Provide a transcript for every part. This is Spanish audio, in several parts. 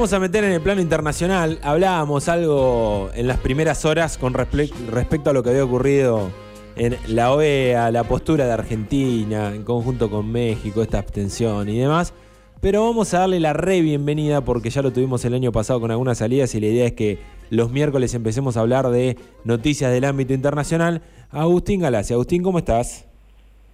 vamos a meter en el plano internacional. Hablábamos algo en las primeras horas con respecto a lo que había ocurrido en la OEA, la postura de Argentina en conjunto con México, esta abstención y demás. Pero vamos a darle la re bienvenida porque ya lo tuvimos el año pasado con algunas salidas y la idea es que los miércoles empecemos a hablar de noticias del ámbito internacional. Agustín Galacia. Agustín, ¿cómo estás?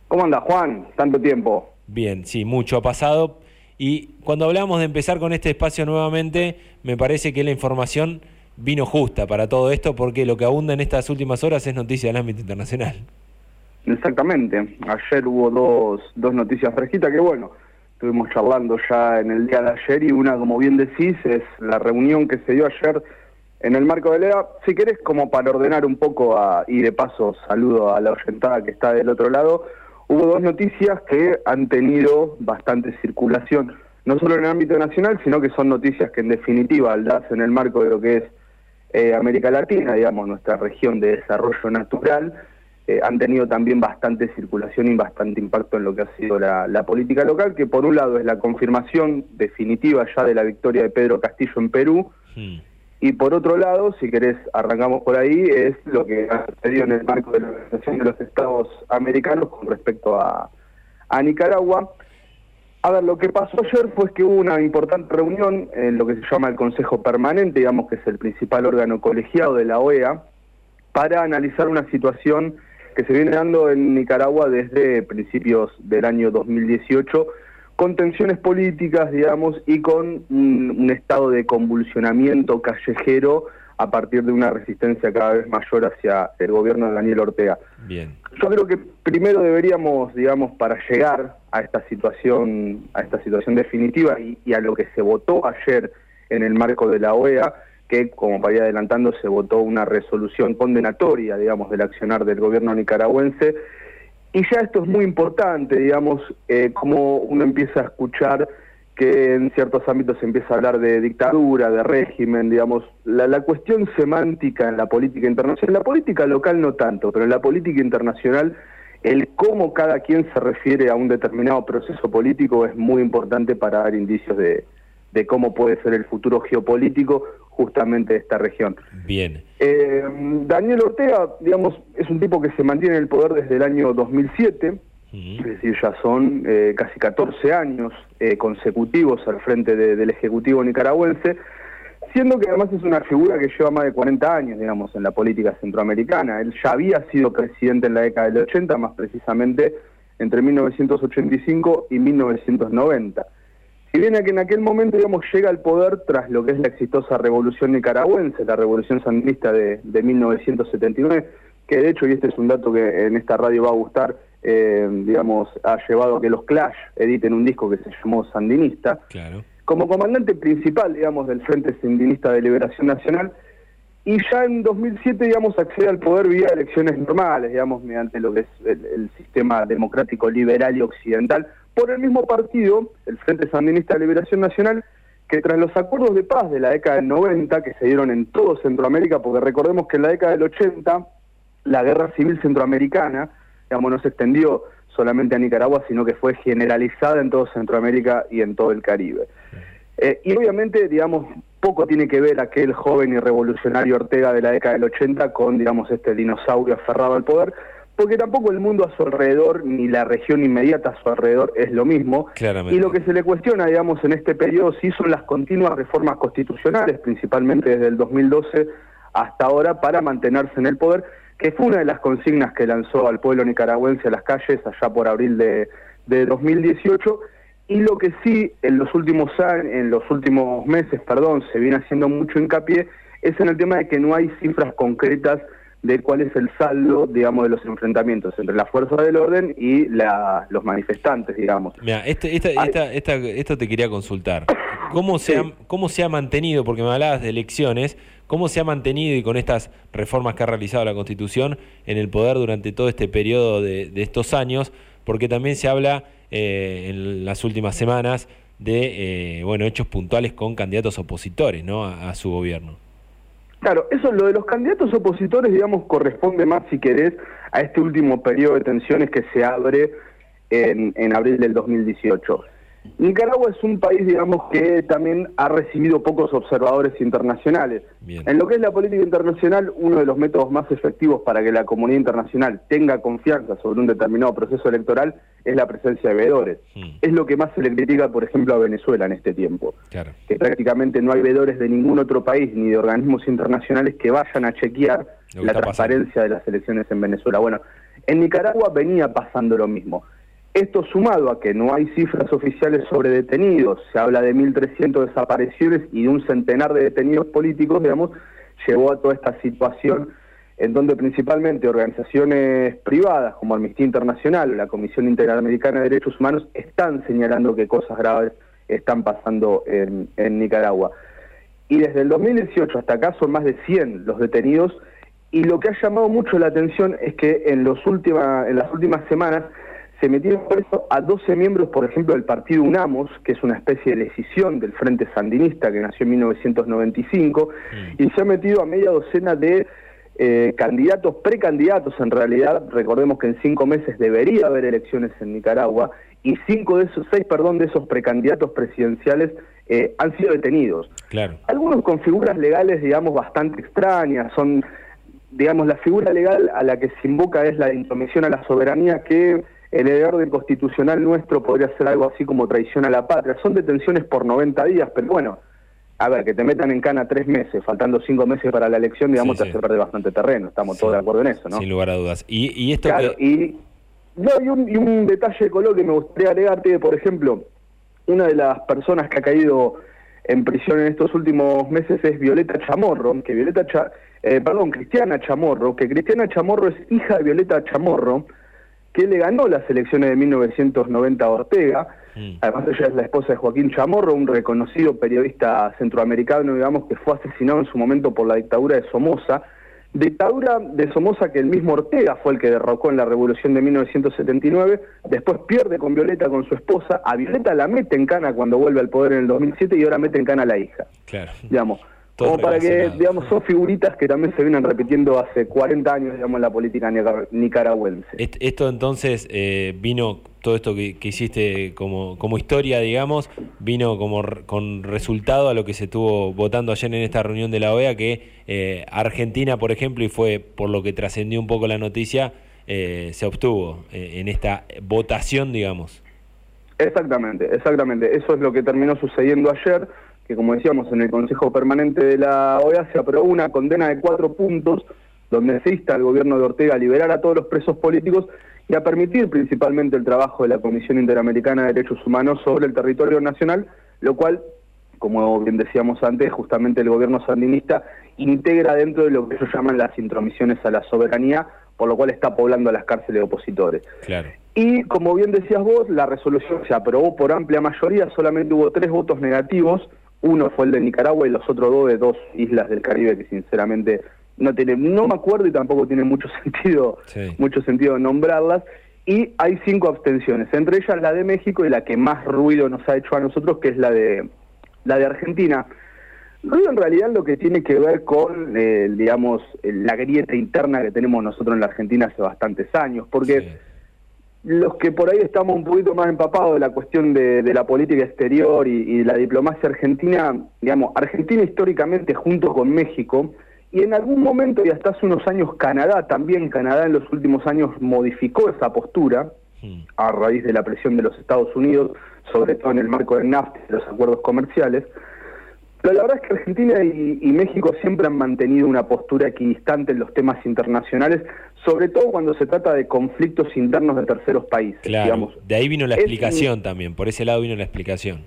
¿Cómo anda Juan? Tanto tiempo. Bien, sí, mucho ha pasado. Y cuando hablamos de empezar con este espacio nuevamente, me parece que la información vino justa para todo esto porque lo que abunda en estas últimas horas es noticia del ámbito internacional. Exactamente. Ayer hubo dos, dos noticias fresquitas que bueno, estuvimos charlando ya en el día de ayer y una, como bien decís, es la reunión que se dio ayer en el marco de la Si querés, como para ordenar un poco, y de paso saludo a la oyentada que está del otro lado, hubo dos noticias que han tenido bastante circulación, no solo en el ámbito nacional, sino que son noticias que en definitiva, al darse en el marco de lo que es eh, América Latina, digamos, nuestra región de desarrollo natural, eh, han tenido también bastante circulación y bastante impacto en lo que ha sido la, política local, que por un lado es la confirmación definitiva ya de la victoria de Pedro Castillo en Perú, y por otro lado, si querés, arrancamos por ahí, es lo que ha sucedido en el marco de la Organización de los Estados Americanos con respecto a, Nicaragua. A ver, lo que pasó ayer fue que hubo una importante reunión en lo que se llama el Consejo Permanente, digamos que es el principal órgano colegiado de la OEA, para analizar una situación que se viene dando en Nicaragua desde principios del año 2018, con tensiones políticas, digamos, y con un, estado de convulsionamiento callejero a partir de una resistencia cada vez mayor hacia el gobierno de Daniel Ortega. Bien. Yo creo que primero deberíamos, digamos, para llegar a esta situación, a esta situación definitiva y, y a lo que se votó ayer en el marco de la OEA, que, como para ir adelantando, se votó una resolución condenatoria, digamos, del accionar del gobierno nicaragüense. Y ya esto es muy importante, digamos, eh, como uno empieza a escuchar que en ciertos ámbitos se empieza a hablar de dictadura, de régimen, digamos, la, la cuestión semántica en la política internacional, en la política local no tanto, pero en la política internacional el cómo cada quien se refiere a un determinado proceso político es muy importante para dar indicios de, de cómo puede ser el futuro geopolítico justamente de esta región. Bien. Eh, Daniel Ortega, digamos, es un tipo que se mantiene en el poder desde el año 2007, es decir, ya son eh, casi 14 años eh, consecutivos al frente del Ejecutivo nicaragüense, siendo que además es una figura que lleva más de 40 años, digamos, en la política centroamericana. Él ya había sido presidente en la década del 80, más precisamente entre 1985 y 1990. Si bien que en aquel momento, digamos, llega al poder tras lo que es la exitosa revolución nicaragüense, la revolución sandinista de, 1979, que de hecho, y este es un dato que en esta radio va a gustar, eh, digamos, ha llevado a que los Clash editen un disco que se llamó Sandinista. Claro. Como comandante principal, digamos, del Frente Sandinista de Liberación Nacional, y ya en 2007, digamos, accede al poder vía elecciones normales, digamos, mediante lo que es el sistema democrático liberal y occidental, por el mismo partido, el Frente Sandinista de Liberación Nacional, que tras los acuerdos de paz de la década del 90, que se dieron en todo Centroamérica, porque recordemos que en la década del 80, la guerra civil centroamericana, digamos, no se extendió solamente a Nicaragua, sino que fue generalizada en todo Centroamérica y en todo el Caribe. Eh, y obviamente, digamos, poco tiene que ver aquel joven y revolucionario Ortega de la década del 80 con, digamos, este dinosaurio aferrado al poder, porque tampoco el mundo a su alrededor, ni la región inmediata a su alrededor es lo mismo. Y lo que se le cuestiona, digamos, en este periodo sí son las continuas reformas constitucionales, principalmente desde el 2012 hasta ahora, para mantenerse en el poder, que fue una de las consignas que lanzó al pueblo nicaragüense a las calles allá por abril de, de 2018. Y lo que sí en los últimos años, en los últimos meses, perdón, se viene haciendo mucho hincapié es en el tema de que no hay cifras concretas de cuál es el saldo, digamos, de los enfrentamientos entre la fuerza del orden y la, los manifestantes, digamos. Mira, este, esta, esta, esto te quería consultar. ¿Cómo se, ha, ¿Cómo se ha mantenido, porque me hablabas de elecciones, cómo se ha mantenido y con estas reformas que ha realizado la Constitución en el poder durante todo este periodo de, estos años? Porque también se habla eh, en las últimas semanas de eh, bueno hechos puntuales con candidatos opositores ¿no? a su gobierno. Claro, eso lo de los candidatos opositores, digamos, corresponde más, si querés, a este último periodo de tensiones que se abre en, abril del 2018. Nicaragua es un país, digamos, que también ha recibido pocos observadores internacionales. En lo que es la política internacional, uno de los métodos más efectivos para que la comunidad internacional tenga confianza sobre un determinado proceso electoral es la presencia de veedores. Hmm. Es lo que más se le critica, por ejemplo, a Venezuela en este tiempo. Que prácticamente no hay veedores de ningún otro país ni de organismos internacionales que vayan a chequear la transparencia de las elecciones en Venezuela. Bueno, en Nicaragua venía pasando lo mismo. Esto sumado a que no hay cifras oficiales sobre detenidos, se habla de 1.300 desapariciones y de un centenar de detenidos políticos, digamos, llevó a toda esta situación en donde principalmente organizaciones privadas como Amnistía Internacional o la Comisión Interamericana de Derechos Humanos están señalando que cosas graves están pasando en, Nicaragua. Y desde el 2018 hasta acá son más de 100 los detenidos y lo que ha llamado mucho la atención es que en, los última, en las últimas semanas se metieron preso a 12 miembros, por ejemplo, del partido UNAMOS, que es una especie de decisión del Frente Sandinista que nació en 1995, mm. y se ha metido a media docena de eh, candidatos, precandidatos en realidad, recordemos que en cinco meses debería haber elecciones en Nicaragua, y cinco de esos, seis, perdón, de esos precandidatos presidenciales eh, han sido detenidos. Claro. Algunos con figuras legales, digamos, bastante extrañas, son, digamos, la figura legal a la que se invoca es la intromisión a la soberanía que el orden constitucional nuestro podría ser algo así como traición a la patria. Son detenciones por 90 días, pero bueno, a ver, que te metan en cana tres meses, faltando cinco meses para la elección, digamos, te hace perder bastante terreno. Estamos todos de acuerdo en eso, ¿no? Sin lugar a dudas. Y, y esto claro, y, no, y, un, y un detalle de color que me gustaría agregarte, por ejemplo, una de las personas que ha caído en prisión en estos últimos meses es Violeta Chamorro, que Violeta eh, perdón, Cristiana Chamorro, que Cristiana Chamorro es hija de Violeta Chamorro, que le ganó las elecciones de 1990 a Ortega. Mm. Además ella es la esposa de Joaquín Chamorro, un reconocido periodista centroamericano, digamos, que fue asesinado en su momento por la dictadura de Somoza. Dictadura de Somoza que el mismo Ortega fue el que derrocó en la revolución de 1979, después pierde con Violeta, con su esposa, a Violeta la mete en cana cuando vuelve al poder en el 2007 y ahora mete en cana a la hija. Claro. Digamos, como para que, digamos, son figuritas que también se vienen repitiendo hace 40 años, digamos, en la política nicaragüense. Esto entonces eh, vino, todo esto que, hiciste como, como historia, digamos, vino como con resultado a lo que se estuvo votando ayer en esta reunión de la OEA, que eh, Argentina, por ejemplo, y fue por lo que trascendió un poco la noticia, eh, se obtuvo en esta votación, digamos. Exactamente, exactamente. Eso es lo que terminó sucediendo ayer que como decíamos en el Consejo Permanente de la OEA se aprobó una condena de cuatro puntos donde se insta al gobierno de Ortega a liberar a todos los presos políticos y a permitir principalmente el trabajo de la Comisión Interamericana de Derechos Humanos sobre el territorio nacional, lo cual, como bien decíamos antes, justamente el gobierno sandinista integra dentro de lo que ellos llaman las intromisiones a la soberanía, por lo cual está poblando las cárceles de opositores. Claro. Y como bien decías vos, la resolución se aprobó por amplia mayoría, solamente hubo tres votos negativos, uno fue el de Nicaragua y los otros dos de dos islas del Caribe que sinceramente no tiene, no me acuerdo y tampoco tiene mucho sentido, mucho sentido nombrarlas. Y hay cinco abstenciones, entre ellas la de México y la que más ruido nos ha hecho a nosotros, que es la de la de Argentina. Ruido en realidad lo que tiene que ver con, eh, digamos, la grieta interna que tenemos nosotros en la Argentina hace bastantes años, porque los que por ahí estamos un poquito más empapados de la cuestión de, la política exterior y, la diplomacia argentina, digamos, Argentina históricamente junto con México, y en algún momento y hasta hace unos años Canadá, también Canadá en los últimos años modificó esa postura hmm. a raíz de la presión de los Estados Unidos, sobre todo en el marco del NAFTA y de los acuerdos comerciales, pero la verdad es que Argentina y, México siempre han mantenido una postura equidistante en los temas internacionales, sobre todo cuando se trata de conflictos internos de terceros países. Claro, de ahí vino la explicación también, por ese lado vino la explicación.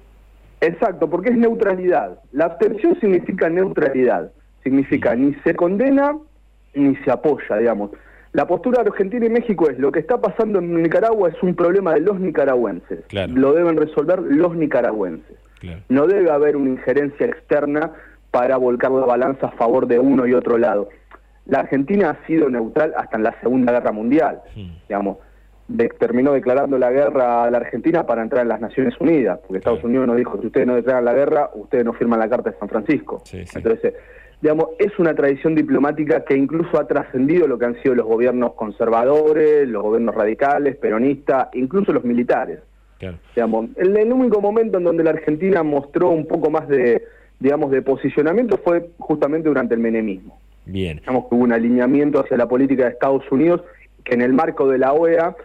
Exacto, porque es neutralidad. La abstención significa neutralidad, significa ni se condena ni se apoya, digamos. La postura de Argentina y México es lo que está pasando en Nicaragua es un problema de los nicaragüenses. Lo deben resolver los nicaragüenses. No debe haber una injerencia externa para volcar la balanza a favor de uno y otro lado. La Argentina ha sido neutral hasta en la Segunda Guerra Mundial, digamos. terminó declarando la guerra a la Argentina para entrar en las Naciones Unidas, porque Estados Unidos nos dijo, si ustedes no declaran la guerra, ustedes no firman la Carta de San Francisco. Entonces, digamos, es una tradición diplomática que incluso ha trascendido lo que han sido los gobiernos conservadores, los gobiernos radicales, peronistas, incluso los militares. Digamos, el, el, único momento en donde la Argentina mostró un poco más de, digamos, de posicionamiento fue justamente durante el menemismo. Bien. Digamos que hubo un alineamiento hacia la política de Estados Unidos que en el marco de la OEA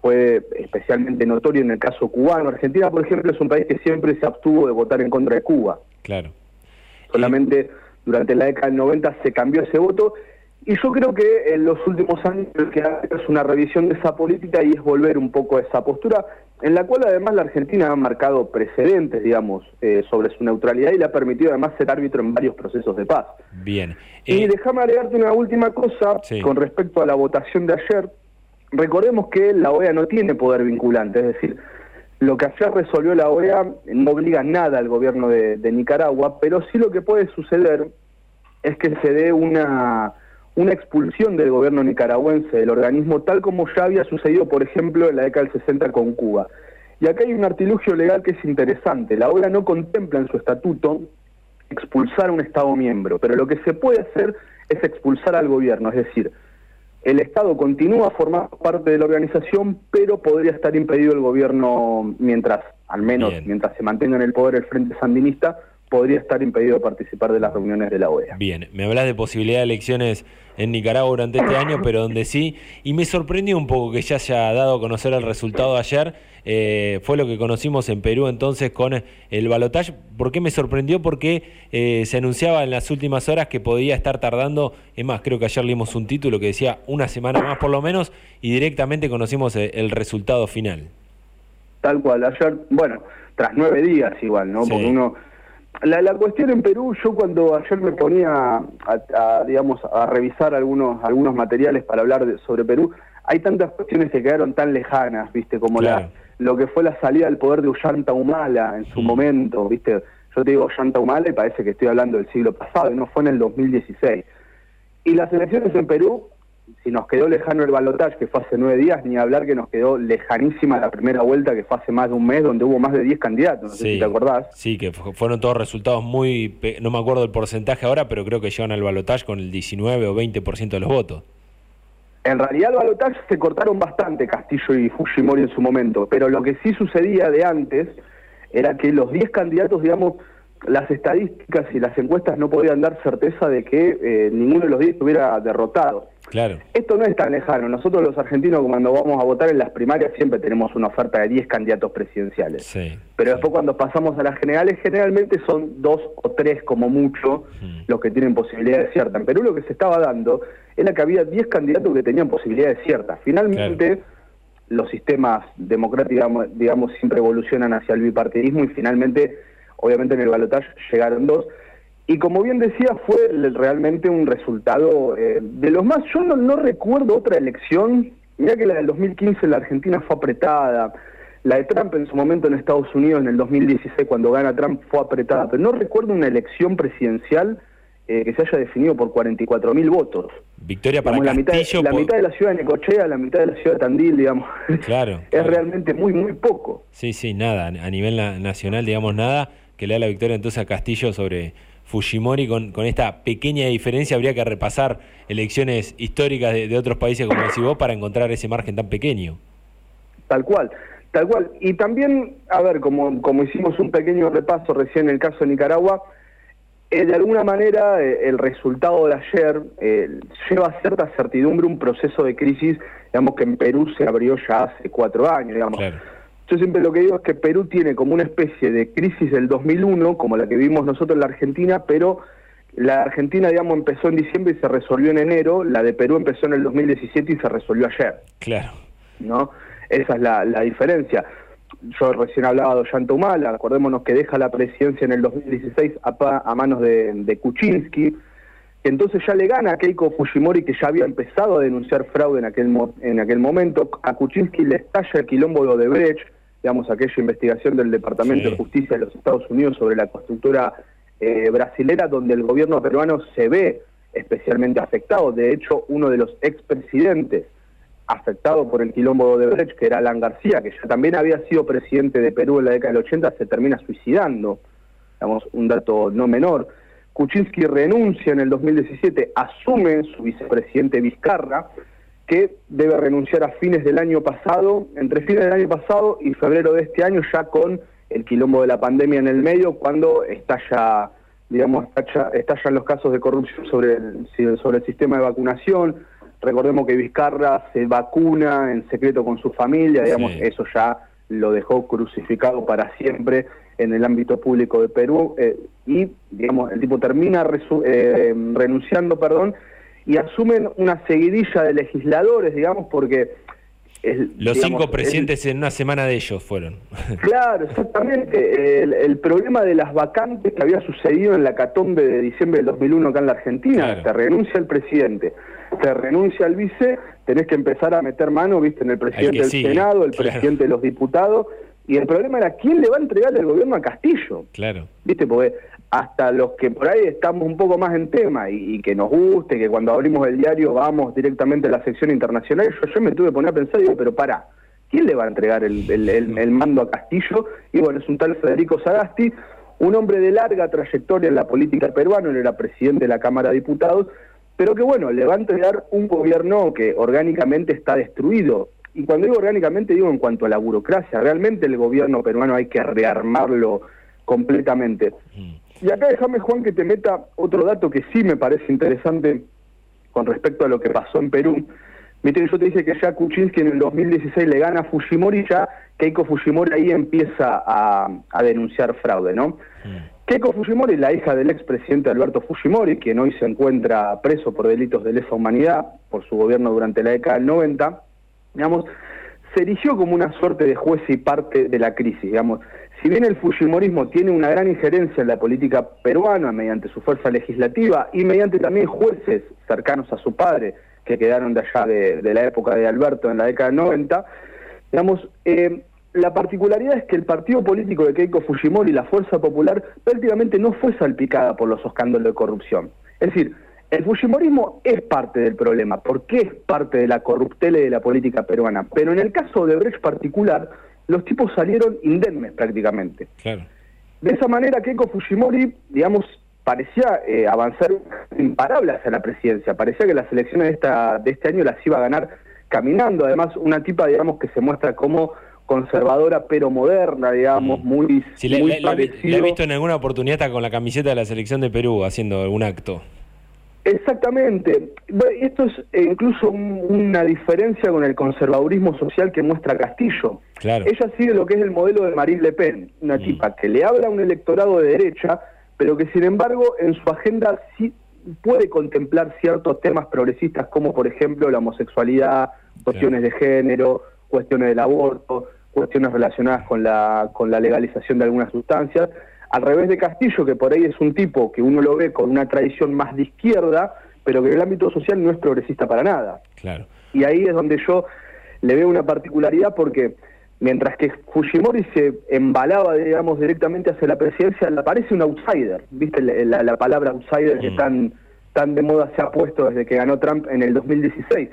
fue especialmente notorio en el caso cubano. Argentina, por ejemplo, es un país que siempre se abstuvo de votar en contra de Cuba. Claro. Solamente durante la década del 90 se cambió ese voto y yo creo que en los últimos años lo que es una revisión de esa política y es volver un poco a esa postura, en la cual además la Argentina ha marcado precedentes, digamos, eh, sobre su neutralidad y le ha permitido además ser árbitro en varios procesos de paz. Bien. Y eh, déjame agregarte una última cosa con respecto a la votación de ayer. Recordemos que la OEA no tiene poder vinculante, es decir, lo que ayer resolvió la OEA no obliga nada al gobierno de Nicaragua, pero sí lo que puede suceder es que se dé una una expulsión del gobierno nicaragüense del organismo, tal como ya había sucedido, por ejemplo, en la década del 60 con Cuba. Y acá hay un artilugio legal que es interesante. La OEA no contempla en su estatuto expulsar a un Estado miembro, pero lo que se puede hacer es expulsar al gobierno, es decir, el Estado continúa formando parte de la organización, pero podría estar impedido el gobierno mientras, al menos mientras se mantenga en el poder el Frente Sandinista, podría estar impedido participar de las reuniones de la OEA. Bien, me hablas de posibilidad de elecciones en Nicaragua durante este año, pero donde sí, y me sorprendió un poco que ya haya dado a conocer el resultado ayer, eh, fue lo que conocimos en Perú entonces con el balotaje. ¿Por qué me sorprendió? Porque eh, se anunciaba en las últimas horas que podía estar tardando, es más, creo que ayer leímos un título que decía una semana más por lo menos, y directamente conocimos eh, el, resultado final. Tal cual, ayer, bueno, tras nueve días igual, ¿no? Porque uno la, la, cuestión en Perú, yo cuando ayer me ponía a, digamos, a revisar algunos, algunos materiales para hablar sobre Perú, hay tantas cuestiones que quedaron tan lejanas, viste, como la, lo que fue la salida del poder de Ullanta Humala en su mm. momento, viste, yo te digo Ullanta Humala y parece que estoy hablando del siglo pasado, y no fue en el 2016. Y las elecciones en Perú si nos quedó lejano el balotaje, que fue hace nueve días, ni hablar que nos quedó lejanísima la primera vuelta, que fue hace más de un mes, donde hubo más de diez candidatos, no sé si te acordás. Sí, que fueron todos resultados muy, no me acuerdo el porcentaje ahora, pero creo que llegan al balotaje con el 19 o 20% de los votos. En realidad el balotaje se cortaron bastante Castillo y Fujimori en su momento, pero lo que sí sucedía de antes era que los diez candidatos, digamos, las estadísticas y las encuestas no podían dar certeza de que eh, ninguno de los diez estuviera derrotado. Claro. Esto no es tan lejano. Nosotros los argentinos cuando vamos a votar en las primarias siempre tenemos una oferta de 10 candidatos presidenciales. Sí, Pero después cuando pasamos a las generales, generalmente son dos o tres como mucho los que tienen posibilidades ciertas. En Perú lo que se estaba dando era que había 10 candidatos que tenían posibilidades ciertas. Finalmente... Los sistemas democráticos, digamos, siempre evolucionan hacia el bipartidismo y finalmente obviamente en el balotaje llegaron dos. Y como bien decía, fue realmente un resultado eh, de los más... Yo no, recuerdo otra elección, mira que la del 2015 en la Argentina fue apretada, la de Trump en su momento en Estados Unidos en el 2016 cuando gana Trump fue apretada, pero no recuerdo una elección presidencial eh, que se haya definido por 44 mil votos. Victoria para la mitad, la mitad de la ciudad de Necochea, la mitad de la ciudad de Tandil, digamos. Claro. es realmente muy, muy poco. Sí, sí, nada. A nivel nacional, digamos, nada que le da la victoria entonces a Castillo sobre Fujimori con, con esta pequeña diferencia. Habría que repasar elecciones históricas de, otros países, como decís vos, para encontrar ese margen tan pequeño. Tal cual, tal cual. Y también, a ver, como, como hicimos un pequeño repaso recién en el caso de Nicaragua, eh, de alguna manera eh, el resultado de ayer eh, lleva cierta certidumbre un proceso de crisis, digamos que en Perú se abrió ya hace cuatro años, digamos. Yo siempre lo que digo es que Perú tiene como una especie de crisis del 2001, como la que vivimos nosotros en la Argentina, pero la Argentina, digamos, empezó en diciembre y se resolvió en enero, la de Perú empezó en el 2017 y se resolvió ayer. Claro. ¿No? Esa es la, diferencia. Yo recién hablaba de Ollanta Humala, acordémonos que deja la presidencia en el 2016 a, a manos de, de Kuczynski, entonces ya le gana a Keiko Fujimori, que ya había empezado a denunciar fraude en aquel, en aquel momento. A Kuczynski le estalla el quilombo de Odebrecht, digamos, aquella investigación del Departamento de Justicia de los Estados Unidos sobre la constructora eh, brasilera, donde el gobierno peruano se ve especialmente afectado. De hecho, uno de los expresidentes afectado por el quilombo de Odebrecht, que era Alan García, que ya también había sido presidente de Perú en la década del 80, se termina suicidando. Digamos, un dato no menor. Kuczynski renuncia en el 2017, asume su vicepresidente Vizcarra, que debe renunciar a fines del año pasado, entre fines del año pasado y febrero de este año, ya con el quilombo de la pandemia en el medio, cuando estalla, digamos, estallan los casos de corrupción sobre el, sobre el sistema de vacunación. Recordemos que Vizcarra se vacuna en secreto con su familia, digamos, eso ya lo dejó crucificado para siempre en el ámbito público de Perú eh, y, digamos, el tipo termina eh, renunciando, perdón, y asumen una seguidilla de legisladores, digamos, porque... Los cinco presidentes en una semana de ellos fueron. Claro, exactamente. El, problema de las vacantes que había sucedido en la catombe de diciembre del 2001 acá en la Argentina, te renuncia el presidente, te renuncia el vice, tenés que empezar a meter mano, viste, en el presidente del Senado, el presidente de los diputados, y el problema era quién le va a entregar el gobierno a Castillo. Claro. ¿Viste? Porque hasta los que por ahí estamos un poco más en tema y, que nos guste, que cuando abrimos el diario vamos directamente a la sección internacional, yo, yo me tuve que poner a pensar y digo, pero para, ¿quién le va a entregar el, el, mando a Castillo? Y bueno, es un tal Federico Sagasti, un hombre de larga trayectoria en la política peruana, él era presidente de la Cámara de Diputados, pero que bueno, le va a entregar un gobierno que orgánicamente está destruido. Y cuando digo orgánicamente digo en cuanto a la burocracia, realmente el gobierno peruano hay que rearmarlo completamente. Y acá déjame, Juan, que te meta otro dato que sí me parece interesante con respecto a lo que pasó en Perú. Viste, yo te dije que ya Kuczynski en el 2016 le gana a Fujimori, ya Keiko Fujimori ahí empieza a, denunciar fraude, ¿no? Keiko Fujimori, la hija del expresidente Alberto Fujimori, quien hoy se encuentra preso por delitos de lesa humanidad por su gobierno durante la década del 90, digamos, se erigió como una suerte de juez y parte de la crisis, digamos. Si bien el Fujimorismo tiene una gran injerencia en la política peruana mediante su fuerza legislativa y mediante también jueces cercanos a su padre, que quedaron de allá de, la época de Alberto en la década del 90, digamos, eh, la particularidad es que el partido político de Keiko Fujimori, la Fuerza Popular, prácticamente no fue salpicada por los escándalos de corrupción. Es decir, el Fujimorismo es parte del problema, porque es parte de la corruptela y de la política peruana. Pero en el caso de Brecht particular, los tipos salieron indemnes prácticamente. De esa manera, Keiko Fujimori, digamos, parecía eh, avanzar imparable hacia la presidencia. Parecía que las elecciones de, esta, de este año las iba a ganar caminando. Además, una tipa, digamos, que se muestra como conservadora pero moderna, digamos, mm. muy, sí, le, he visto en alguna oportunidad con la camiseta de la selección de Perú haciendo algún acto. Exactamente. Esto es eh, incluso una diferencia con el conservadurismo social que muestra Castillo. Claro. Ella sigue lo que es el modelo de Marine Le Pen, una mm. tipa que le habla a un electorado de derecha, pero que sin embargo en su agenda sí puede contemplar ciertos temas progresistas como por ejemplo la homosexualidad, cuestiones de género, cuestiones del aborto, cuestiones relacionadas con la, con la legalización de algunas sustancias al revés de Castillo, que por ahí es un tipo que uno lo ve con una tradición más de izquierda, pero que en el ámbito social no es progresista para nada. Claro. Y ahí es donde yo le veo una particularidad porque mientras que Fujimori se embalaba, digamos, directamente hacia la presidencia, le aparece un outsider, ¿viste? La, palabra outsider que mm. tan, tan de moda se ha puesto desde que ganó Trump en el 2016.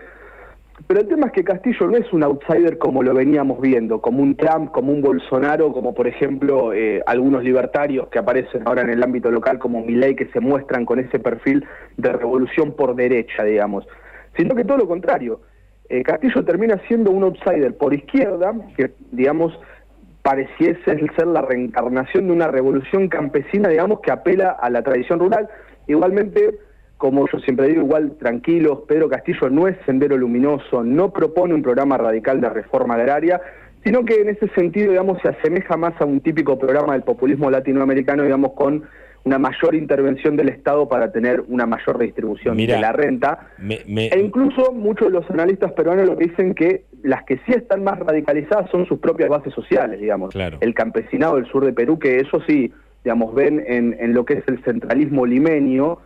Pero el tema es que Castillo no es un outsider como lo veníamos viendo, como un Trump, como un Bolsonaro, como por ejemplo eh, algunos libertarios que aparecen ahora en el ámbito local como Milei que se muestran con ese perfil de revolución por derecha, digamos. Sino que todo lo contrario. Eh, Castillo termina siendo un outsider por izquierda, que digamos pareciese ser la reencarnación de una revolución campesina, digamos, que apela a la tradición rural. Igualmente como yo siempre digo, igual tranquilos, Pedro Castillo no es sendero luminoso, no propone un programa radical de reforma agraria, sino que en ese sentido, digamos, se asemeja más a un típico programa del populismo latinoamericano, digamos, con una mayor intervención del Estado para tener una mayor redistribución de la renta. E incluso muchos de los analistas peruanos lo que dicen que las que sí están más radicalizadas son sus propias bases sociales, digamos. El campesinado del sur de Perú, que eso sí, digamos, ven en, en lo que es el centralismo limenio,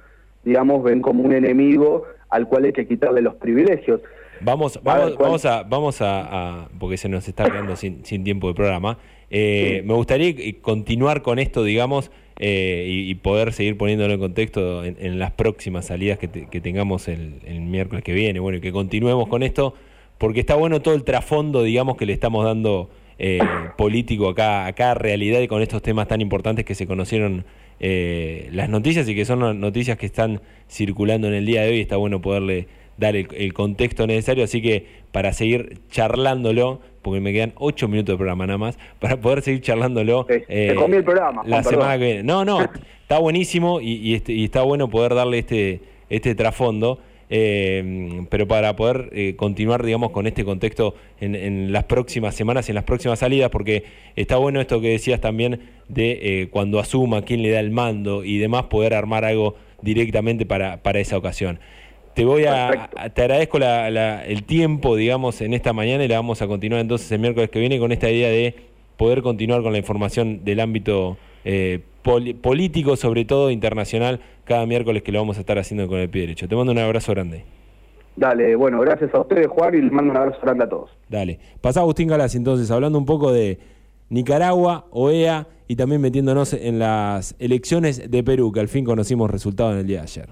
digamos, ven como un enemigo al cual hay que quitarle los privilegios. Vamos, vamos, vamos a, vamos a, porque se nos está quedando sin, tiempo de programa. Eh, me gustaría continuar con esto, digamos, eh, y, poder seguir poniéndolo en contexto en, las próximas salidas que, tengamos el, miércoles que viene. Bueno, y que continuemos con esto, porque está bueno todo el trasfondo, digamos, que le estamos dando eh, político acá, acá realidad y con estos temas tan importantes que se conocieron eh, las noticias y que son noticias que están circulando en el día de hoy. Está bueno poderle dar el, contexto necesario, así que para seguir charlándolo, porque me quedan ocho minutos de programa nada más, para poder seguir charlándolo. Eh, comí el programa. La semana que viene. No, no, está buenísimo y, este, y está bueno poder darle este, este trasfondo. Eh, pero para poder eh, continuar, digamos, con este contexto en, las próximas semanas y en las próximas salidas, porque está bueno esto que decías también de eh, cuando asuma quién le da el mando y demás, poder armar algo directamente para, para esa ocasión. Te voy a, te agradezco el tiempo, digamos, en esta mañana y la vamos a continuar entonces el miércoles que viene con esta idea de poder continuar con la información del ámbito eh, político, sobre todo internacional, cada miércoles que lo vamos a estar haciendo con el pie derecho. Te mando un abrazo grande. Dale, bueno, gracias a ustedes, Juan, y les mando un abrazo grande a todos. Dale. Pasá Agustín Galas, entonces, hablando un poco de Nicaragua, OEA y también metiéndonos en las elecciones de Perú, que al fin conocimos resultados en el día de ayer.